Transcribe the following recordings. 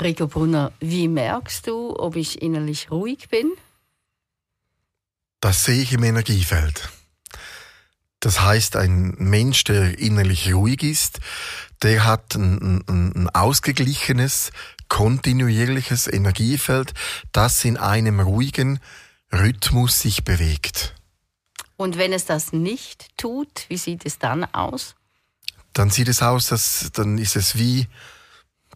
Rico Brunner, wie merkst du, ob ich innerlich ruhig bin? Das sehe ich im Energiefeld. Das heißt, ein Mensch, der innerlich ruhig ist, der hat ein, ein, ein ausgeglichenes, kontinuierliches Energiefeld, das in einem ruhigen Rhythmus sich bewegt. Und wenn es das nicht tut, wie sieht es dann aus? Dann sieht es aus, dass dann ist es wie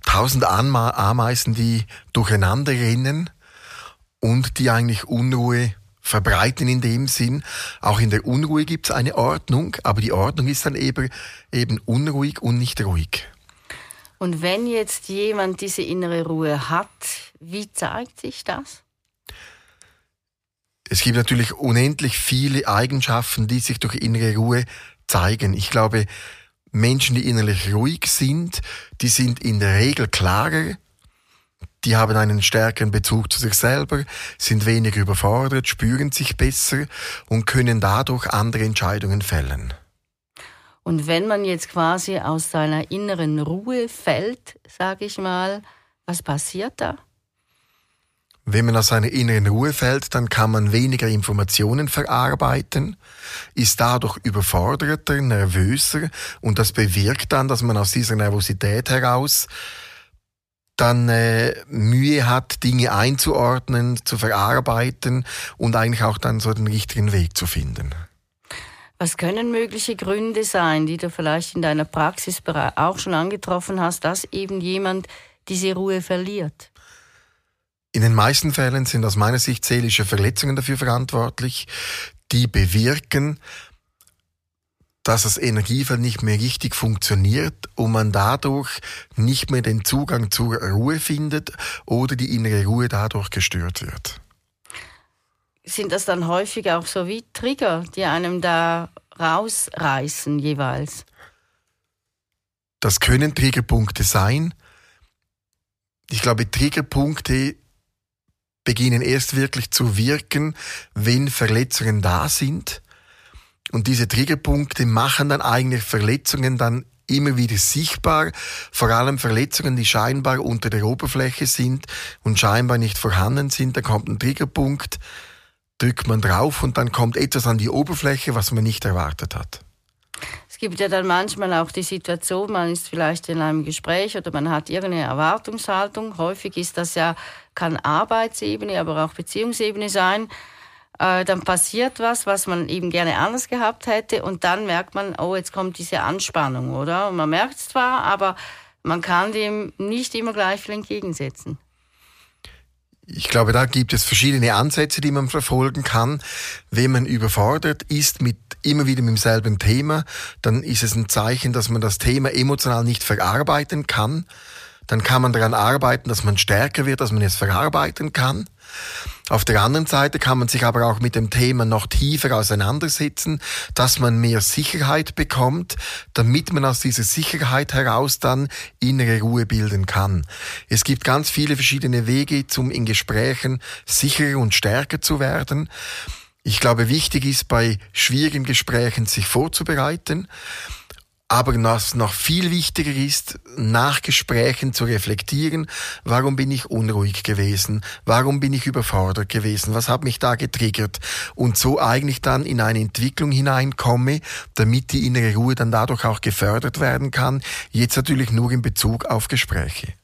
tausend Ameisen, die durcheinander rennen und die eigentlich Unruhe verbreiten in dem Sinn. Auch in der Unruhe gibt es eine Ordnung, aber die Ordnung ist dann eben, eben unruhig und nicht ruhig. Und wenn jetzt jemand diese innere Ruhe hat, wie zeigt sich das? Es gibt natürlich unendlich viele Eigenschaften, die sich durch innere Ruhe zeigen. Ich glaube, Menschen, die innerlich ruhig sind, die sind in der Regel klarer, die haben einen stärkeren Bezug zu sich selber, sind weniger überfordert, spüren sich besser und können dadurch andere Entscheidungen fällen. Und wenn man jetzt quasi aus seiner inneren Ruhe fällt, sage ich mal, was passiert da? Wenn man aus seiner inneren Ruhe fällt, dann kann man weniger Informationen verarbeiten, ist dadurch überforderter, nervöser und das bewirkt dann, dass man aus dieser Nervosität heraus dann äh, Mühe hat, Dinge einzuordnen, zu verarbeiten und eigentlich auch dann so den richtigen Weg zu finden. Was können mögliche Gründe sein, die du vielleicht in deiner Praxis auch schon angetroffen hast, dass eben jemand diese Ruhe verliert? In den meisten Fällen sind aus meiner Sicht seelische Verletzungen dafür verantwortlich, die bewirken, dass das Energiefeld nicht mehr richtig funktioniert und man dadurch nicht mehr den Zugang zur Ruhe findet oder die innere Ruhe dadurch gestört wird. Sind das dann häufig auch so wie Trigger, die einem da rausreißen jeweils? Das können Triggerpunkte sein. Ich glaube, Triggerpunkte beginnen erst wirklich zu wirken, wenn Verletzungen da sind. Und diese Triggerpunkte machen dann eigentlich Verletzungen dann immer wieder sichtbar, vor allem Verletzungen, die scheinbar unter der Oberfläche sind und scheinbar nicht vorhanden sind. Da kommt ein Triggerpunkt, drückt man drauf und dann kommt etwas an die Oberfläche, was man nicht erwartet hat. Gibt ja dann manchmal auch die Situation, man ist vielleicht in einem Gespräch oder man hat irgendeine Erwartungshaltung. Häufig ist das ja, kann Arbeitsebene, aber auch Beziehungsebene sein äh, dann passiert was, was man eben gerne anders gehabt hätte und dann merkt man, oh, jetzt kommt diese Anspannung, oder? Und man merkt es zwar, aber man kann dem nicht immer gleich viel entgegensetzen. Ich glaube, da gibt es verschiedene Ansätze, die man verfolgen kann. Wenn man überfordert ist mit immer wieder mit demselben Thema, dann ist es ein Zeichen, dass man das Thema emotional nicht verarbeiten kann. Dann kann man daran arbeiten, dass man stärker wird, dass man es verarbeiten kann. Auf der anderen Seite kann man sich aber auch mit dem Thema noch tiefer auseinandersetzen, dass man mehr Sicherheit bekommt, damit man aus dieser Sicherheit heraus dann innere Ruhe bilden kann. Es gibt ganz viele verschiedene Wege, um in Gesprächen sicherer und stärker zu werden. Ich glaube, wichtig ist bei schwierigen Gesprächen sich vorzubereiten. Aber was noch viel wichtiger ist, nach Gesprächen zu reflektieren, warum bin ich unruhig gewesen, warum bin ich überfordert gewesen, was hat mich da getriggert und so eigentlich dann in eine Entwicklung hineinkomme, damit die innere Ruhe dann dadurch auch gefördert werden kann, jetzt natürlich nur in Bezug auf Gespräche.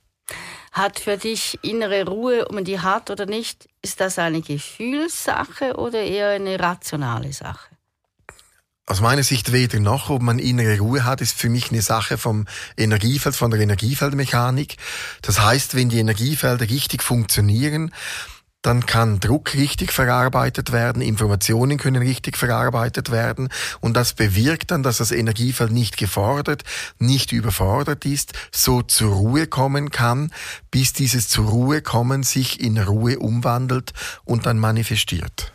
Hat für dich innere Ruhe, ob man die hat oder nicht, ist das eine Gefühlssache oder eher eine rationale Sache? Aus meiner Sicht weder noch, ob man innere Ruhe hat, ist für mich eine Sache vom Energiefeld, von der Energiefeldmechanik. Das heißt, wenn die Energiefelder richtig funktionieren, dann kann Druck richtig verarbeitet werden, Informationen können richtig verarbeitet werden und das bewirkt dann, dass das Energiefeld nicht gefordert, nicht überfordert ist, so zur Ruhe kommen kann, bis dieses zur Ruhe kommen sich in Ruhe umwandelt und dann manifestiert.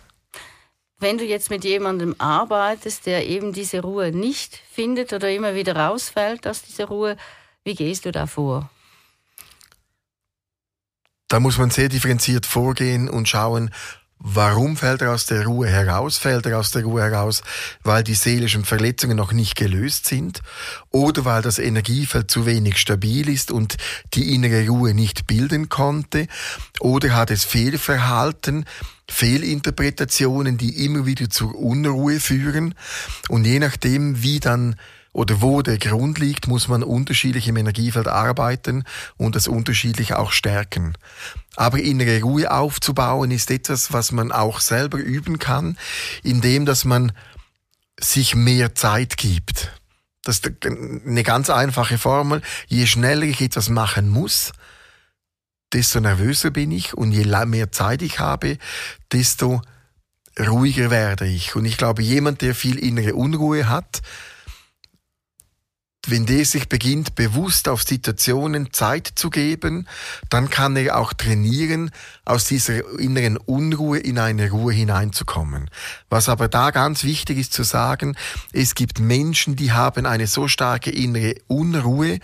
Wenn du jetzt mit jemandem arbeitest, der eben diese Ruhe nicht findet oder immer wieder rausfällt aus dieser Ruhe, wie gehst du da vor? Da muss man sehr differenziert vorgehen und schauen, Warum fällt er aus der Ruhe heraus? Fällt er aus der Ruhe heraus, weil die seelischen Verletzungen noch nicht gelöst sind? Oder weil das Energiefeld zu wenig stabil ist und die innere Ruhe nicht bilden konnte? Oder hat es Fehlverhalten, Fehlinterpretationen, die immer wieder zur Unruhe führen? Und je nachdem, wie dann oder wo der Grund liegt, muss man unterschiedlich im Energiefeld arbeiten und das unterschiedlich auch stärken. Aber innere Ruhe aufzubauen ist etwas, was man auch selber üben kann, indem dass man sich mehr Zeit gibt. Das ist eine ganz einfache Formel. Je schneller ich etwas machen muss, desto nervöser bin ich und je mehr Zeit ich habe, desto ruhiger werde ich. Und ich glaube, jemand, der viel innere Unruhe hat, wenn der sich beginnt, bewusst auf Situationen Zeit zu geben, dann kann er auch trainieren, aus dieser inneren Unruhe in eine Ruhe hineinzukommen. Was aber da ganz wichtig ist zu sagen, es gibt Menschen, die haben eine so starke innere Unruhe,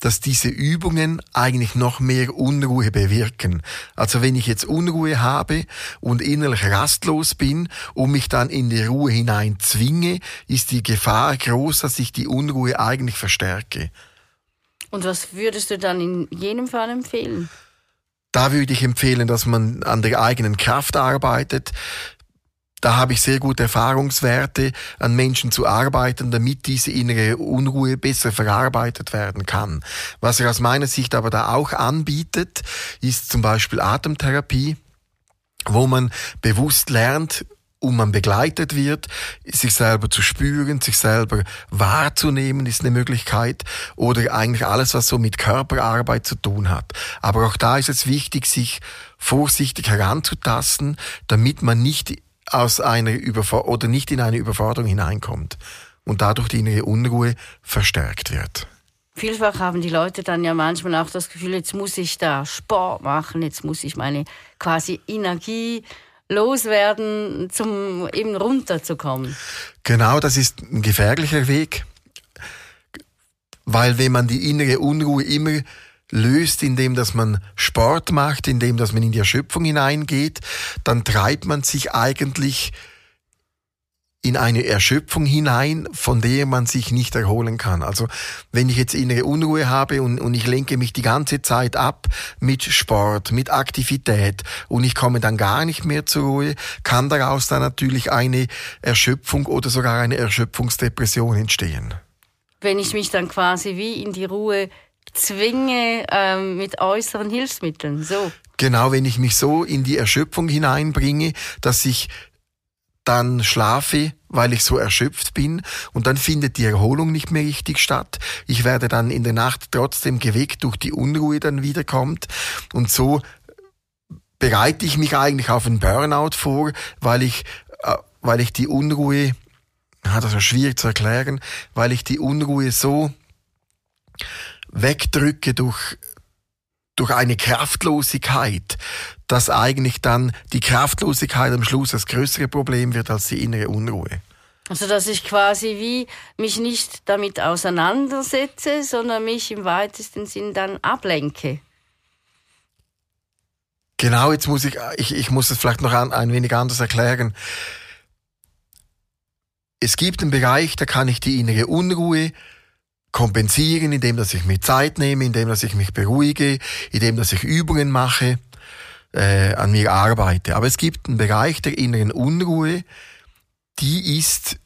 dass diese Übungen eigentlich noch mehr Unruhe bewirken. Also wenn ich jetzt Unruhe habe und innerlich rastlos bin und mich dann in die Ruhe hinein zwinge, ist die Gefahr groß, dass ich die Unruhe eigentlich verstärke. Und was würdest du dann in jenem Fall empfehlen? Da würde ich empfehlen, dass man an der eigenen Kraft arbeitet. Da habe ich sehr gute Erfahrungswerte, an Menschen zu arbeiten, damit diese innere Unruhe besser verarbeitet werden kann. Was er aus meiner Sicht aber da auch anbietet, ist zum Beispiel Atemtherapie, wo man bewusst lernt, und man begleitet wird, sich selber zu spüren, sich selber wahrzunehmen, ist eine Möglichkeit. Oder eigentlich alles, was so mit Körperarbeit zu tun hat. Aber auch da ist es wichtig, sich vorsichtig heranzutasten, damit man nicht aus einer Überfor oder nicht in eine Überforderung hineinkommt und dadurch die innere Unruhe verstärkt wird. Vielfach haben die Leute dann ja manchmal auch das Gefühl, jetzt muss ich da Sport machen, jetzt muss ich meine quasi Energie loswerden, zum eben runterzukommen. Genau, das ist ein gefährlicher Weg, weil wenn man die innere Unruhe immer löst, indem dass man Sport macht, indem dass man in die Erschöpfung hineingeht, dann treibt man sich eigentlich in eine Erschöpfung hinein, von der man sich nicht erholen kann. Also wenn ich jetzt innere Unruhe habe und, und ich lenke mich die ganze Zeit ab mit Sport, mit Aktivität und ich komme dann gar nicht mehr zur Ruhe, kann daraus dann natürlich eine Erschöpfung oder sogar eine Erschöpfungsdepression entstehen. Wenn ich mich dann quasi wie in die Ruhe zwinge ähm, mit äußeren Hilfsmitteln, so. Genau, wenn ich mich so in die Erschöpfung hineinbringe, dass ich dann schlafe, weil ich so erschöpft bin und dann findet die Erholung nicht mehr richtig statt. Ich werde dann in der Nacht trotzdem geweckt durch die Unruhe dann wiederkommt und so bereite ich mich eigentlich auf einen Burnout vor, weil ich, äh, weil ich die Unruhe, ja, das ist schwierig zu erklären, weil ich die Unruhe so wegdrücke durch durch eine Kraftlosigkeit, dass eigentlich dann die Kraftlosigkeit am Schluss das größere Problem wird als die innere Unruhe. Also dass ich quasi wie mich nicht damit auseinandersetze, sondern mich im weitesten Sinn dann ablenke. Genau, jetzt muss ich, ich, ich muss es vielleicht noch ein, ein wenig anders erklären. Es gibt einen Bereich, da kann ich die innere Unruhe kompensieren, indem dass ich mir Zeit nehme, indem dass ich mich beruhige, indem dass ich Übungen mache, äh, an mir arbeite. Aber es gibt einen Bereich der inneren Unruhe, die ist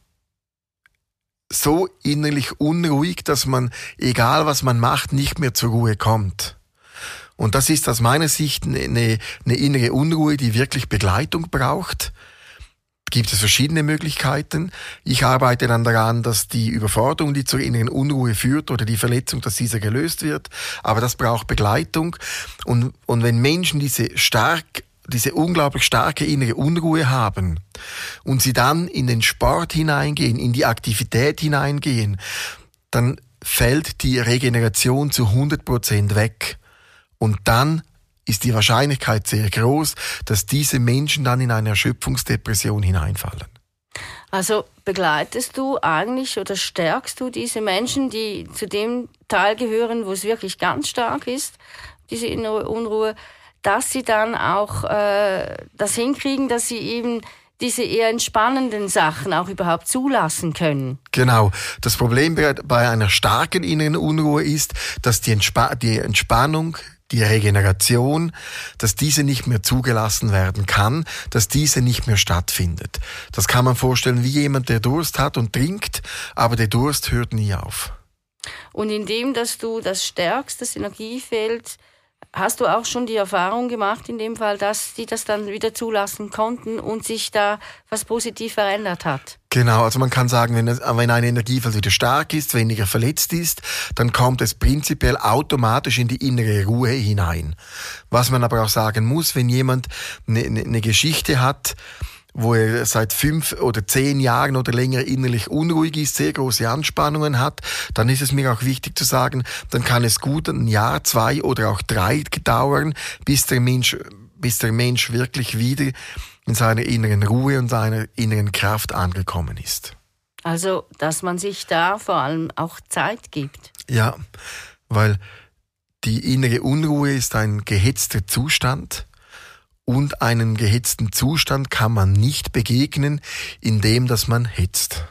so innerlich unruhig, dass man, egal was man macht, nicht mehr zur Ruhe kommt. Und das ist aus meiner Sicht eine, eine innere Unruhe, die wirklich Begleitung braucht gibt es verschiedene Möglichkeiten. Ich arbeite dann daran, dass die Überforderung, die zur inneren Unruhe führt oder die Verletzung, dass diese gelöst wird. Aber das braucht Begleitung. Und, und wenn Menschen diese stark diese unglaublich starke innere Unruhe haben und sie dann in den Sport hineingehen, in die Aktivität hineingehen, dann fällt die Regeneration zu 100 Prozent weg. Und dann ist die Wahrscheinlichkeit sehr groß, dass diese Menschen dann in eine Erschöpfungsdepression hineinfallen. Also begleitest du eigentlich oder stärkst du diese Menschen, die zu dem Teil gehören, wo es wirklich ganz stark ist, diese innere Unruhe, dass sie dann auch äh, das hinkriegen, dass sie eben diese eher entspannenden Sachen auch überhaupt zulassen können. Genau. Das Problem bei einer starken inneren Unruhe ist, dass die, Entspa die Entspannung die Regeneration, dass diese nicht mehr zugelassen werden kann, dass diese nicht mehr stattfindet. Das kann man vorstellen wie jemand, der Durst hat und trinkt, aber der Durst hört nie auf. Und indem, dass du das stärkst, das Energiefeld, Hast du auch schon die Erfahrung gemacht in dem Fall, dass die das dann wieder zulassen konnten und sich da was positiv verändert hat? Genau, also man kann sagen, wenn, wenn ein Energiefeld wieder stark ist, weniger verletzt ist, dann kommt es prinzipiell automatisch in die innere Ruhe hinein. Was man aber auch sagen muss, wenn jemand eine, eine Geschichte hat, wo er seit fünf oder zehn Jahren oder länger innerlich unruhig ist, sehr große Anspannungen hat, dann ist es mir auch wichtig zu sagen, dann kann es gut ein Jahr, zwei oder auch drei dauern, bis der Mensch, bis der Mensch wirklich wieder in seiner inneren Ruhe und seiner inneren Kraft angekommen ist. Also, dass man sich da vor allem auch Zeit gibt. Ja, weil die innere Unruhe ist ein gehetzter Zustand, und einem gehetzten Zustand kann man nicht begegnen, indem dass man hetzt.